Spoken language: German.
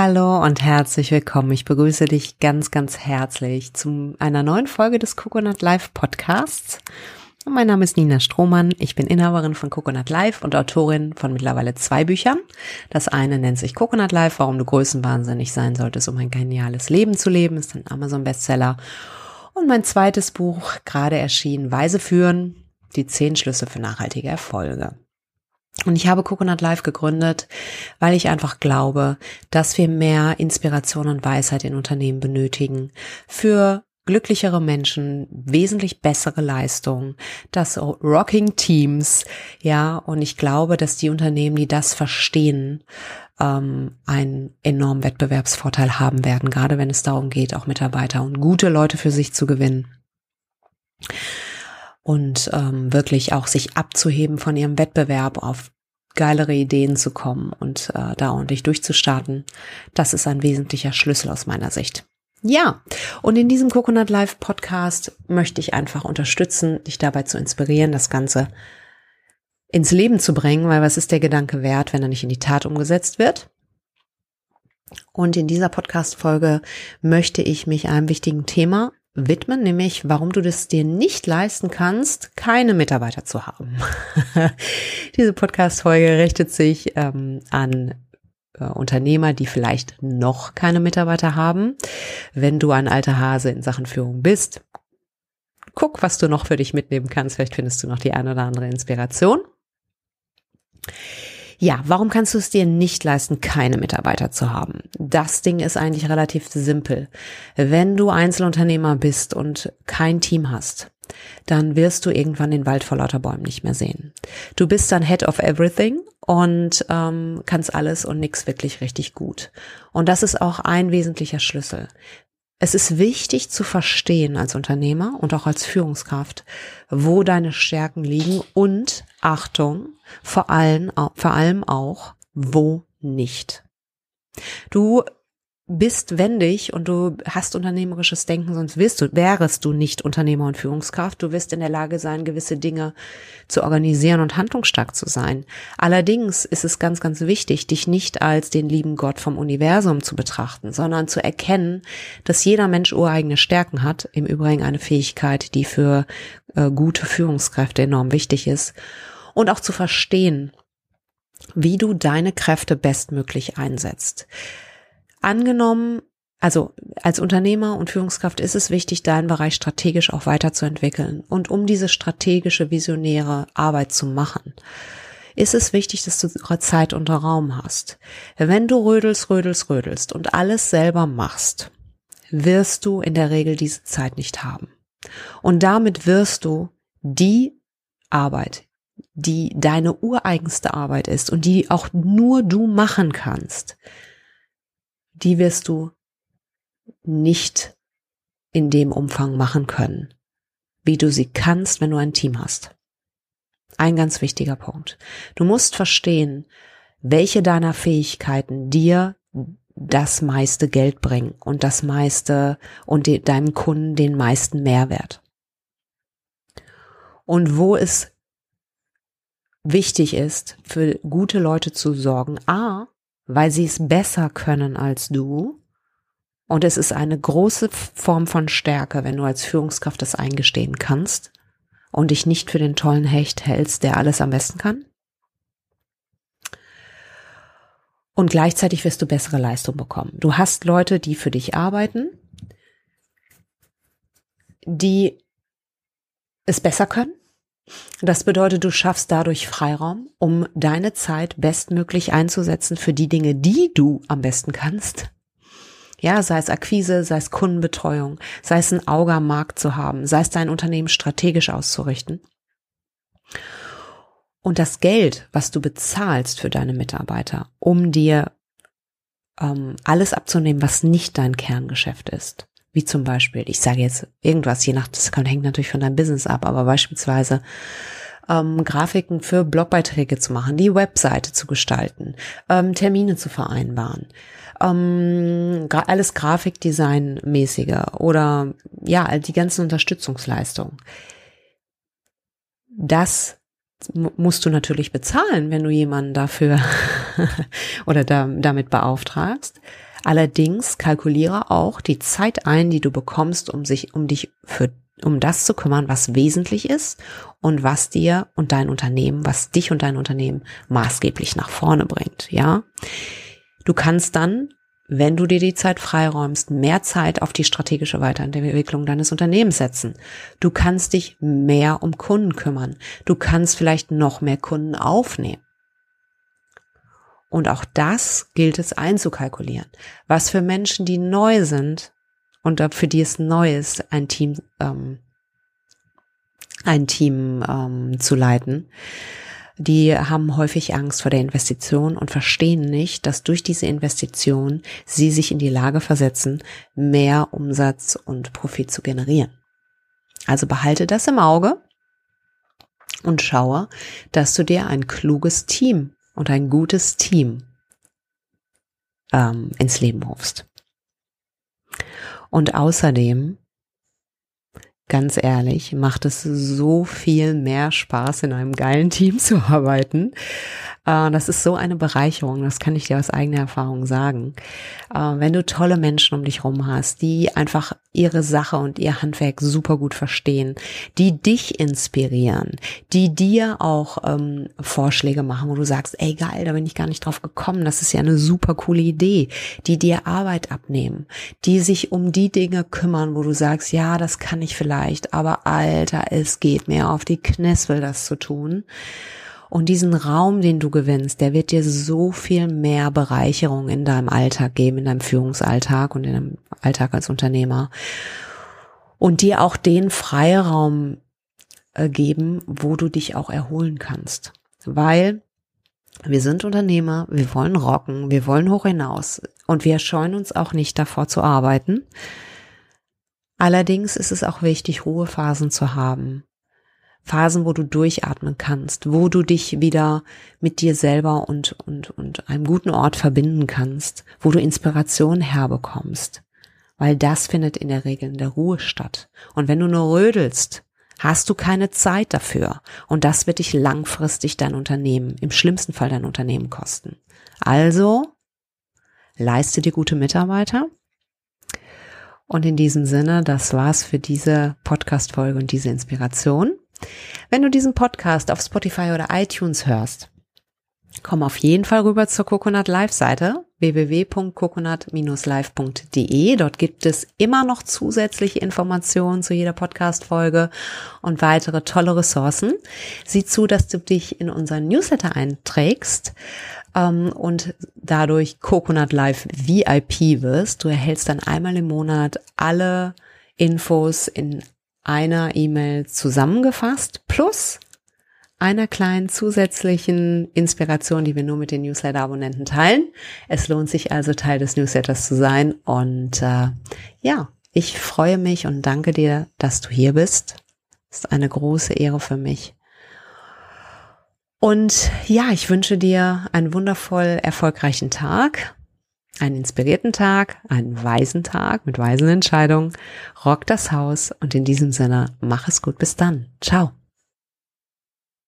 Hallo und herzlich willkommen. Ich begrüße dich ganz, ganz herzlich zu einer neuen Folge des Coconut Live Podcasts. Mein Name ist Nina Strohmann. Ich bin Inhaberin von Coconut Live und Autorin von mittlerweile zwei Büchern. Das eine nennt sich Coconut Live, warum du größenwahnsinnig sein solltest, um ein geniales Leben zu leben, ist ein Amazon Bestseller. Und mein zweites Buch, gerade erschienen, Weise führen, die zehn Schlüsse für nachhaltige Erfolge. Und ich habe Coconut Live gegründet, weil ich einfach glaube, dass wir mehr Inspiration und Weisheit in Unternehmen benötigen. Für glücklichere Menschen, wesentlich bessere Leistungen, das Rocking Teams, ja, und ich glaube, dass die Unternehmen, die das verstehen, ähm, einen enormen Wettbewerbsvorteil haben werden, gerade wenn es darum geht, auch Mitarbeiter und gute Leute für sich zu gewinnen und ähm, wirklich auch sich abzuheben von ihrem Wettbewerb auf geilere Ideen zu kommen und äh, da ordentlich durchzustarten. Das ist ein wesentlicher Schlüssel aus meiner Sicht. Ja, und in diesem Coconut Live Podcast möchte ich einfach unterstützen, dich dabei zu inspirieren, das Ganze ins Leben zu bringen, weil was ist der Gedanke wert, wenn er nicht in die Tat umgesetzt wird? Und in dieser Podcast-Folge möchte ich mich einem wichtigen Thema widmen, nämlich warum du das dir nicht leisten kannst, keine Mitarbeiter zu haben. Diese Podcast-Folge richtet sich ähm, an äh, Unternehmer, die vielleicht noch keine Mitarbeiter haben. Wenn du ein alter Hase in Sachen Führung bist, guck, was du noch für dich mitnehmen kannst. Vielleicht findest du noch die eine oder andere Inspiration. Ja, warum kannst du es dir nicht leisten, keine Mitarbeiter zu haben? Das Ding ist eigentlich relativ simpel. Wenn du Einzelunternehmer bist und kein Team hast, dann wirst du irgendwann den Wald vor lauter Bäumen nicht mehr sehen. Du bist dann Head of Everything und ähm, kannst alles und nix wirklich richtig gut. Und das ist auch ein wesentlicher Schlüssel. Es ist wichtig zu verstehen als Unternehmer und auch als Führungskraft, wo deine Stärken liegen und Achtung, vor allem, vor allem auch, wo nicht. Du bist wendig und du hast unternehmerisches Denken, sonst wirst du, wärest du nicht Unternehmer und Führungskraft. Du wirst in der Lage sein, gewisse Dinge zu organisieren und handlungsstark zu sein. Allerdings ist es ganz, ganz wichtig, dich nicht als den lieben Gott vom Universum zu betrachten, sondern zu erkennen, dass jeder Mensch ureigene Stärken hat. Im Übrigen eine Fähigkeit, die für äh, gute Führungskräfte enorm wichtig ist. Und auch zu verstehen, wie du deine Kräfte bestmöglich einsetzt. Angenommen, also als Unternehmer und Führungskraft ist es wichtig, deinen Bereich strategisch auch weiterzuentwickeln. Und um diese strategische, visionäre Arbeit zu machen, ist es wichtig, dass du Zeit und Raum hast. Wenn du rödelst, rödelst, rödelst und alles selber machst, wirst du in der Regel diese Zeit nicht haben. Und damit wirst du die Arbeit, die deine ureigenste Arbeit ist und die auch nur du machen kannst, die wirst du nicht in dem Umfang machen können, wie du sie kannst, wenn du ein Team hast. Ein ganz wichtiger Punkt. Du musst verstehen, welche deiner Fähigkeiten dir das meiste Geld bringen und das meiste und de, deinem Kunden den meisten Mehrwert. Und wo es wichtig ist, für gute Leute zu sorgen. A, weil sie es besser können als du. Und es ist eine große Form von Stärke, wenn du als Führungskraft das eingestehen kannst und dich nicht für den tollen Hecht hältst, der alles am besten kann. Und gleichzeitig wirst du bessere Leistung bekommen. Du hast Leute, die für dich arbeiten, die es besser können das bedeutet, du schaffst dadurch Freiraum, um deine Zeit bestmöglich einzusetzen für die Dinge, die du am besten kannst. Ja, sei es Akquise, sei es Kundenbetreuung, sei es ein Auge am Markt zu haben, sei es dein Unternehmen strategisch auszurichten. Und das Geld, was du bezahlst für deine Mitarbeiter, um dir ähm, alles abzunehmen, was nicht dein Kerngeschäft ist, wie zum Beispiel, ich sage jetzt irgendwas, je nach, das hängt natürlich von deinem Business ab, aber beispielsweise ähm, Grafiken für Blogbeiträge zu machen, die Webseite zu gestalten, ähm, Termine zu vereinbaren, ähm, alles Grafikdesign-mäßige oder ja, die ganzen Unterstützungsleistungen. Das musst du natürlich bezahlen, wenn du jemanden dafür oder da, damit beauftragst. Allerdings kalkuliere auch die Zeit ein, die du bekommst, um sich, um dich für, um das zu kümmern, was wesentlich ist und was dir und dein Unternehmen, was dich und dein Unternehmen maßgeblich nach vorne bringt, ja. Du kannst dann wenn du dir die Zeit freiräumst, mehr Zeit auf die strategische Weiterentwicklung deines Unternehmens setzen. Du kannst dich mehr um Kunden kümmern. Du kannst vielleicht noch mehr Kunden aufnehmen. Und auch das gilt es einzukalkulieren. Was für Menschen, die neu sind und für die es neu ist, ein Team, ähm, ein Team ähm, zu leiten, die haben häufig Angst vor der Investition und verstehen nicht, dass durch diese Investition sie sich in die Lage versetzen, mehr Umsatz und Profit zu generieren. Also behalte das im Auge und schaue, dass du dir ein kluges Team und ein gutes Team ähm, ins Leben rufst. Und außerdem ganz ehrlich, macht es so viel mehr Spaß, in einem geilen Team zu arbeiten. Äh, das ist so eine Bereicherung, das kann ich dir aus eigener Erfahrung sagen. Äh, wenn du tolle Menschen um dich rum hast, die einfach ihre Sache und ihr Handwerk super gut verstehen, die dich inspirieren, die dir auch ähm, Vorschläge machen, wo du sagst, ey geil, da bin ich gar nicht drauf gekommen, das ist ja eine super coole Idee, die dir Arbeit abnehmen, die sich um die Dinge kümmern, wo du sagst, ja, das kann ich vielleicht, aber Alter, es geht mir auf die Knispel, das zu tun. Und diesen Raum, den du gewinnst, der wird dir so viel mehr Bereicherung in deinem Alltag geben, in deinem Führungsalltag und in deinem Alltag als Unternehmer. Und dir auch den Freiraum äh, geben, wo du dich auch erholen kannst. Weil wir sind Unternehmer, wir wollen rocken, wir wollen hoch hinaus und wir scheuen uns auch nicht davor zu arbeiten. Allerdings ist es auch wichtig, Ruhephasen zu haben, Phasen, wo du durchatmen kannst, wo du dich wieder mit dir selber und, und, und einem guten Ort verbinden kannst, wo du Inspiration herbekommst. Weil das findet in der Regel in der Ruhe statt. Und wenn du nur rödelst, hast du keine Zeit dafür. Und das wird dich langfristig dein Unternehmen, im schlimmsten Fall dein Unternehmen kosten. Also, leiste dir gute Mitarbeiter. Und in diesem Sinne, das war's für diese Podcast-Folge und diese Inspiration. Wenn du diesen Podcast auf Spotify oder iTunes hörst, komm auf jeden Fall rüber zur Coconut Live Seite www.coconut-live.de. Dort gibt es immer noch zusätzliche Informationen zu jeder Podcast-Folge und weitere tolle Ressourcen. Sieh zu, dass du dich in unseren Newsletter einträgst ähm, und dadurch Coconut Live VIP wirst. Du erhältst dann einmal im Monat alle Infos in einer E-Mail zusammengefasst plus einer kleinen zusätzlichen Inspiration, die wir nur mit den Newsletter-Abonnenten teilen. Es lohnt sich also Teil des Newsletters zu sein und äh, ja, ich freue mich und danke dir, dass du hier bist. Ist eine große Ehre für mich. Und ja, ich wünsche dir einen wundervoll erfolgreichen Tag einen inspirierten Tag, einen weisen Tag mit weisen Entscheidungen. Rock das Haus und in diesem Sinne, mach es gut. Bis dann. Ciao.